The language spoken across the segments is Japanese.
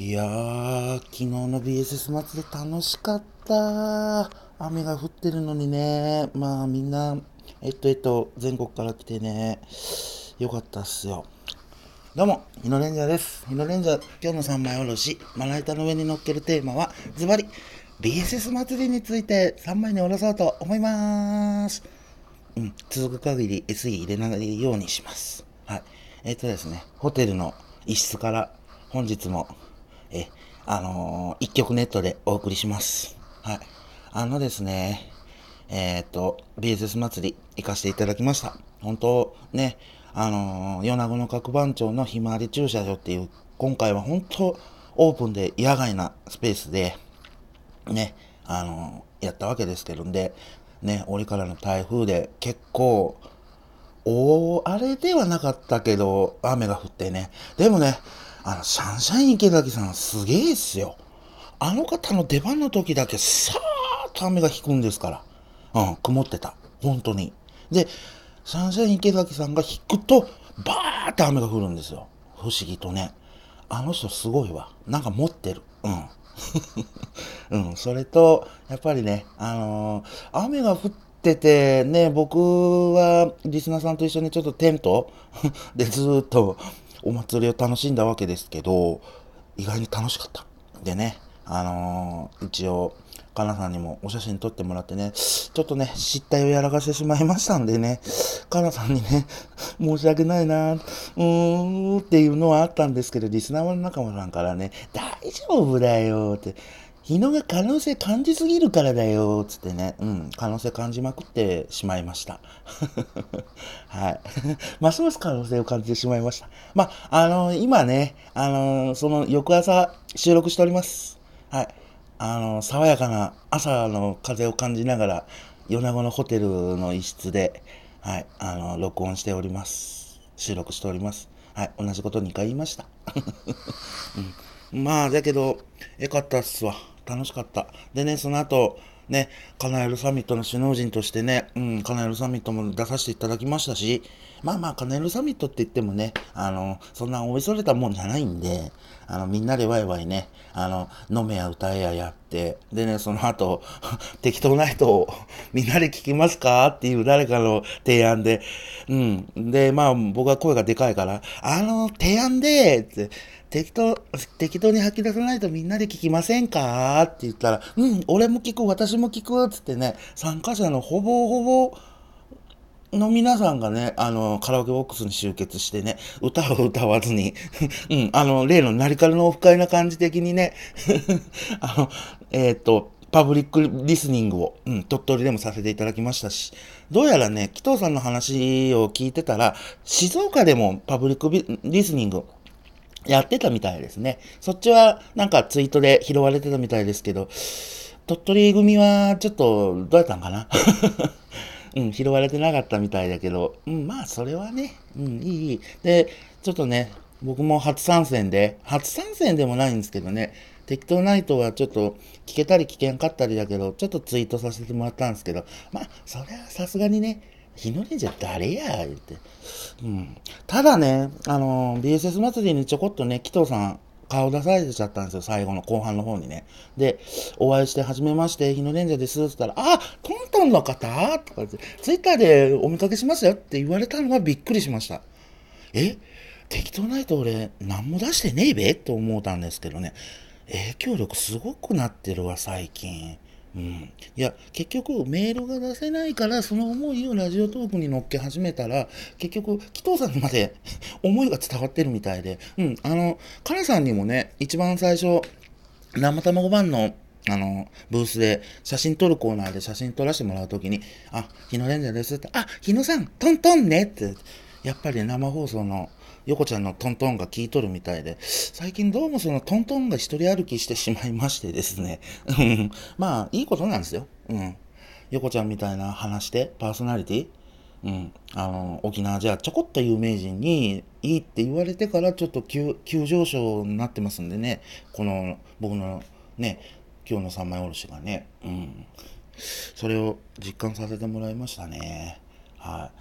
いやー、昨日の BSS 祭り楽しかった。雨が降ってるのにね、まあみんな、えっとえっと、全国から来てね、よかったっすよ。どうも、日野レンジャーです。日野レンジャー、今日の三枚おろし、まな板の上に乗っけるテーマは、ズバリ、BSS 祭りについて3枚におろそうと思いまーす。うん、続く限り SE 入れないようにします。はい。えっ、とですね、ホテルの一室から本日も、え、あのー一曲ネットでお送りします。はい。あのですね、えっ、と、BSS 祭り行かせていただきました。本当ね、あのー米子の各番長のひまわり駐車場っていう、今回は本当オープンで野外なスペースで、ね、あの、やったわけですけどんで、ね、折からの台風で結構、大荒れではなかったけど、雨が降ってね。でもね、あの、シャンシャイン池崎さんすげえっすよ。あの方の出番の時だけさーっと雨が引くんですから。うん、曇ってた。本当に。で、シャンシャイン池崎さんが引くと、バーって雨が降るんですよ。不思議とね。あの人すごいわ。なんか持ってる。うん。うん、それと、やっぱりね、あのー雨が降ってて、ね、僕はリスナーさんと一緒にちょっとテント でずっとお祭りを楽しんだわけですけど、意外に楽しかった。でね、あのー一応、かなさんにもお写真撮ってもらってね、ちょっとね、失態をやらかしてしまいましたんでね、かなさんにね、申し訳ないな、うーんっていうのはあったんですけど、リスナーの仲間さんからね、大丈夫だよって、日野が可能性感じすぎるからだよ、つってね、うん、可能性感じまくってしまいました。はい。ますます可能性を感じてしまいました。まあ、あの今ね、あのその翌朝収録しております。はい。あの爽やかな朝の風を感じながら、米子のホテルの一室で、はい、あの録音しております。収録しております。はい、同じこと2回言いました。うん、まあ、だけど、よかったっすわ。楽しかった。でね、その後、ね、カナエルサミットの首脳陣としてね、うん、カナエルサミットも出させていただきましたし、まあまあ、カナエルサミットって言ってもね、あの、そんなおいそれたもんじゃないんで、あの、みんなでワイワイね、あの、飲めや歌えややって、でね、その後、適当な人を みんなで聞きますかっていう誰かの提案で、うん。で、まあ、僕は声がでかいから、あの、提案で、って、適当、適当に吐き出さないとみんなで聞きませんか？って言ったら、うん、俺も聞く、私も聞く、つってね、参加者のほぼほぼ、の皆さんがね、あの、カラオケボックスに集結してね、歌を歌わずに、うん、あの、例のナリカルのオフ会な感じ的にね、あの、えっ、と、パブリックリスニングを、うん、鳥取でもさせていただきましたし、どうやらね、紀藤さんの話を聞いてたら、静岡でもパブリックリスニングやってたみたいですね。そっちはなんかツイートで拾われてたみたいですけど、鳥取組はちょっとどうやったんかな？うん、拾われてなかったみたいだけど、うん、まあそれはね、うん、いいいい。で、ちょっとね、僕も初参戦で、初参戦でもないんですけどね、適当ナイトはちょっと聞けたり聞けんかったりだけど、ちょっとツイートさせてもらったんですけど、まあ、それはさすがにね、日の出じゃ誰や、言って。うん。ただね、あの BSS 祭りにちょこっとね、紀藤さん、顔出されてちゃったんですよ、最後の後半の方にね。で、お会いして、はじめまして、日野レンジャーですって言ったら、あ、トントンの方？とか言って、ツイッターでお見かけしましたよって言われたのがびっくりしました。え適当ないと俺、何も出してねえべ？と思ったんですけどね。影響力すごくなってるわ、最近。うん、いや結局メールが出せないからその思いをラジオトークに乗っけ始めたら結局紀藤さんまで 思いが伝わってるみたいで、うん、あのカラさんにもね一番最初生卵版のあのブースで写真撮るコーナーで写真撮らせてもらうときに「あ日野レンジャーです」って「あ日野さんトントンね」って。やっぱり生放送の横ちゃんのトントンが聞いとるみたいで、最近どうもそのトントンが一人歩きしてしまいましてですね。まあ、いいことなんですよ。うん。横ちゃんみたいな話して、パーソナリティうん。あの、沖縄じゃちょこっと有名人にいいって言われてからちょっと急急上昇になってますんでね。この、僕のね、今日の三枚おろしがね。うん。それを実感させてもらいましたね。はい。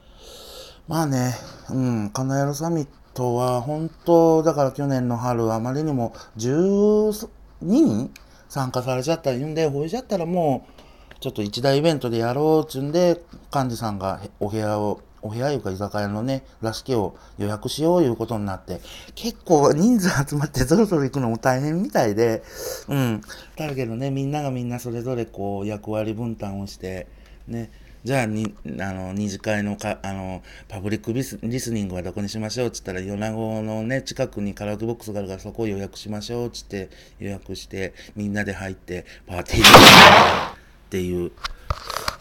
まあね、うん、カナヤロサミッ人は本当、だから去年の春、あまりにも12人参加されちゃった言うんで、ほいじゃったらもう、ちょっと一大イベントでやろうっちゅんで、幹事さんがお部屋を、お部屋いうか居酒屋のね、らしきを予約しよういうことになって、結構人数集まってぞろぞろ行くのも大変みたいで、うん。だけどね、みんながみんなそれぞれこう役割分担をして、ね、じゃあに、あの、二次会のか、あの、パブリックリスリスニングはどこにしましょうっつったら、米子のね、近くにカラオケボックスがあるからそこを予約しましょうっつって予約して、みんなで入って、パーティーっていう、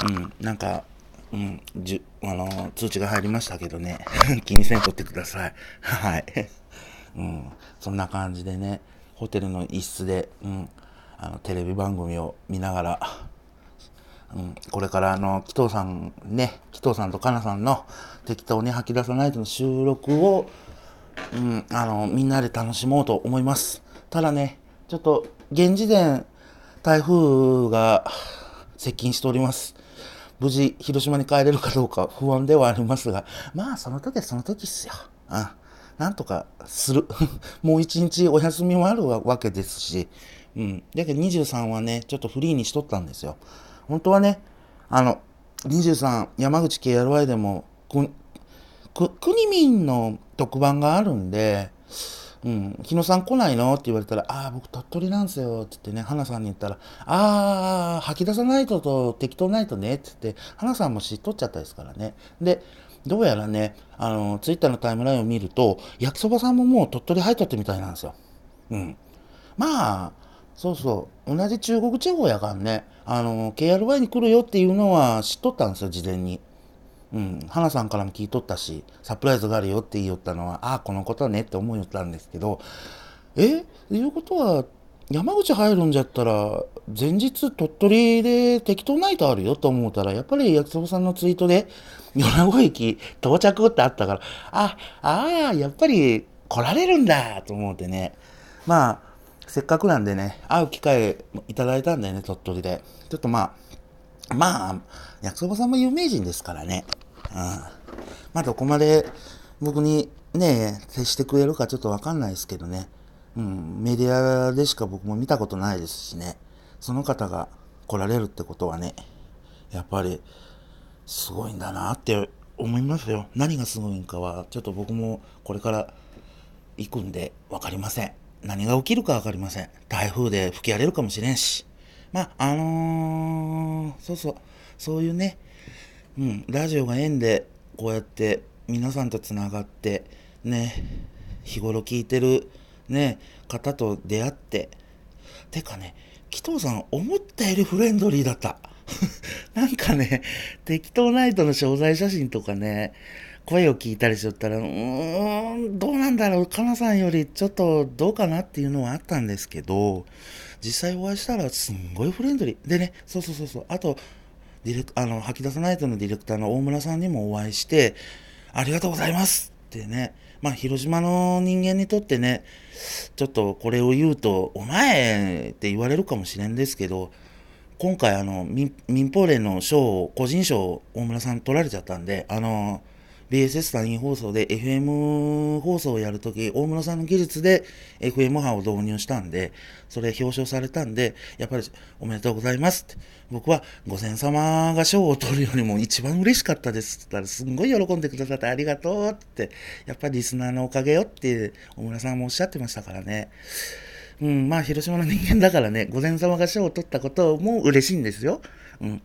うん、なんか、うん、じゅ、あの、通知が入りましたけどね、気にせんとってください。はい。うん、そんな感じでね、ホテルの一室で、うん、あの、テレビ番組を見ながら、うん、これからあの、紀藤さんね、紀藤さんとかなさんの適当に吐き出さないとの収録を、うん、あの、みんなで楽しもうと思います。ただね、ちょっと、現時点、台風が接近しております。無事、広島に帰れるかどうか不安ではありますが、まあ、その時はその時っすよ。うん。なんとかする。もう一日お休みもあるわけですし、うん。だけど23はね、ちょっとフリーにしとったんですよ。本当はね、あの、23、山口 KRY でも、く、く、国民の特番があるんで、うん、日野さん来ないのって言われたら、ああ、僕鳥取なんすよ、って言ってね、花さんに言ったら、ああ、吐き出さないとと適当ないとね、って言って、花さんも知っとっちゃったですからね。で、どうやらね、あの、ツイッターのタイムラインを見ると、焼きそばさんももう鳥取入っとってみたいなんですよ。うん。まあ、そうそう。同じ中国地方やからね、あの、KRY に来るよっていうのは知っとったんですよ、事前に。うん。花さんからも聞いとったし、サプライズがあるよって言いよったのは、ああ、このことねって思いよったんですけど、え？いうことは、山口入るんじゃったら、前日鳥取で適当ナイトあるよと思ったら、やっぱり焼きそばさんのツイートで、米子駅到着ってあったから、あ、ああ、やっぱり来られるんだと思ってね。まあ、せっかくなんでね、会う機会いただいたんだよね、鳥取で。ちょっとまあ、まあ、焼きそばさんも有名人ですからね。うん。まあ、どこまで僕にね、接してくれるかちょっとわかんないですけどね。うん、メディアでしか僕も見たことないですしね。その方が来られるってことはね、やっぱり、すごいんだなって思いますよ。何がすごいんかは、ちょっと僕もこれから行くんで分かりません。何が起きるか分かりません。台風で吹き荒れるかもしれんし。まあ、あのー、そうそう、そういうね、うん、ラジオが縁で、こうやって皆さんとつながって、ね、日頃聞いてる、ね、方と出会って、てかね、紀藤さん、思ったよりフレンドリーだった。なんかね、適当ナイトの商材写真とかね、声を聞いたりしとったら、うーん、どうなんだろう、かなさんよりちょっとどうかなっていうのはあったんですけど、実際お会いしたらすんごいフレンドリー。でね、そうそうそうそう、あと、ディレクあの、吐き出さないとのディレクターの大村さんにもお会いして、ありがとうございますってね、まあ、広島の人間にとってね、ちょっとこれを言うと、お前って言われるかもしれんですけど、今回あの民放連の賞を個人賞を大村さん取られちゃったんであの BSS 単位放送で FM 放送をやるとき、大室さんの技術で FM 波を導入したんで、それ表彰されたんで、やっぱりおめでとうございますって。僕は御前様が賞を取るよりも一番嬉しかったですって言ったら、すんごい喜んでくださってありがとうって、やっぱりリスナーのおかげよって大村さんもおっしゃってましたからね。うん、まあ広島の人間だからね、御前様が賞を取ったことも嬉しいんですよ。うん。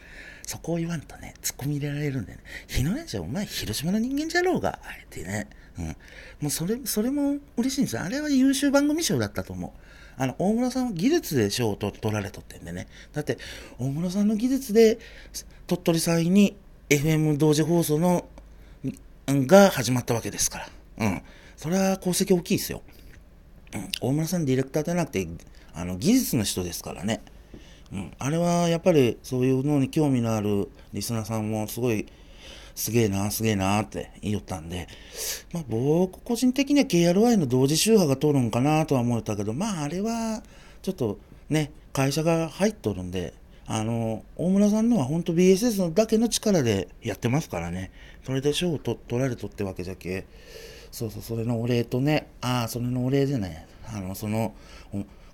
そこを言わんとね、突っ込み入れられるんでね、日野姉ちゃお前広島の人間じゃろうが、あえてね。うん。もうそれ、それも嬉しいんですよ。あれは優秀番組賞だったと思う。あの、大村さんは技術で賞を取られとってんでね。だって、大村さんの技術で、鳥取祭に FM 同時放送の、が始まったわけですから。うん。それは功績大きいですよ。うん。大村さんディレクターじゃなくて、あの、技術の人ですからね。うん、あれはやっぱりそういうのに興味のあるリスナーさんもすごいすげえな、すげえなって言ったんで、まあ僕個人的には KRY の同時周波が通るんかなとは思ったけど、まああれはちょっとね、会社が入っとるんで、あの、大村さんのは本当 BSS のだけの力でやってますからね、それで賞を取られとってわけじゃけ、そうそう、それのお礼とね、ああ、それのお礼じゃない、あの、その、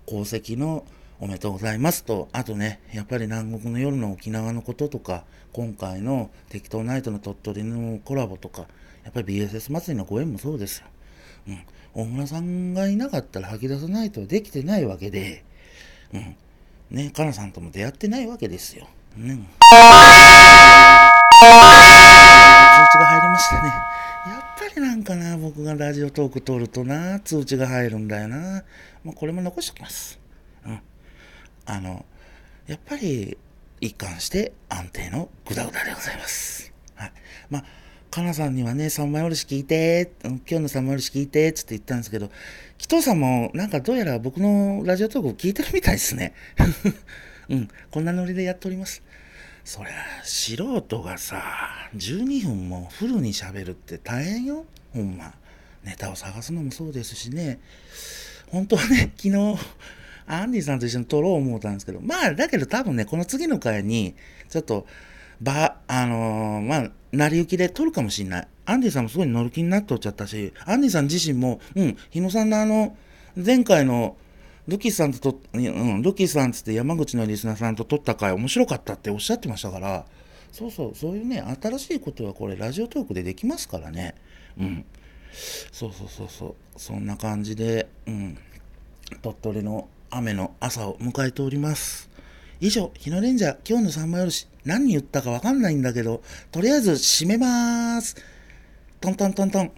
功績のおめでとうございますと、あとね、やっぱり南国の夜の沖縄のこととか、今回の適当ナイトの鳥取のコラボとか、やっぱり BSS 祭りのご縁もそうですよ。うん。大村さんがいなかったら吐き出さないとできてないわけで、うん。ね、かなさんとも出会ってないわけですよ。うん。通知が入りましたね。やっぱりなんかな、僕がラジオトーク撮るとな、通知が入るんだよな。もうこれも残しておきます。あの、やっぱり一貫して安定のグダグダでございます。はい。まあかなさんにはね、三枚おろし聞いて、今日の三枚おろし聞いて、つって言ったんですけど、紀藤さんもなんかどうやら僕のラジオトークを聞いてるみたいですね。うん、こんなノリでやっております。そりゃ、素人がさ、12分もフルに喋るって大変よ。ほんま。ネタを探すのもそうですしね。本当はね、昨日、アンディさんと一緒に撮ろう思ったんですけど、まあ、だけど多分ね、この次の回に、ちょっと、ば、あのー、まあ、成り行きで撮るかもしんない。アンディさんもすごい乗る気になっておっちゃったし、アンディさん自身も、うん、日野さんのあの、前回の、ルキさんとと、うん、ルキさんつって山口のリスナーさんと撮った回面白かったっておっしゃってましたから、そうそう、そういうね、新しいことはこれラジオトークでできますからね。うん。そうそうそうそう。そんな感じで、うん。鳥取の雨の朝を迎えております。以上、日のレンジャー、今日の三枚おろし、何言ったかわかんないんだけど、とりあえず締めまーす。トントントントン。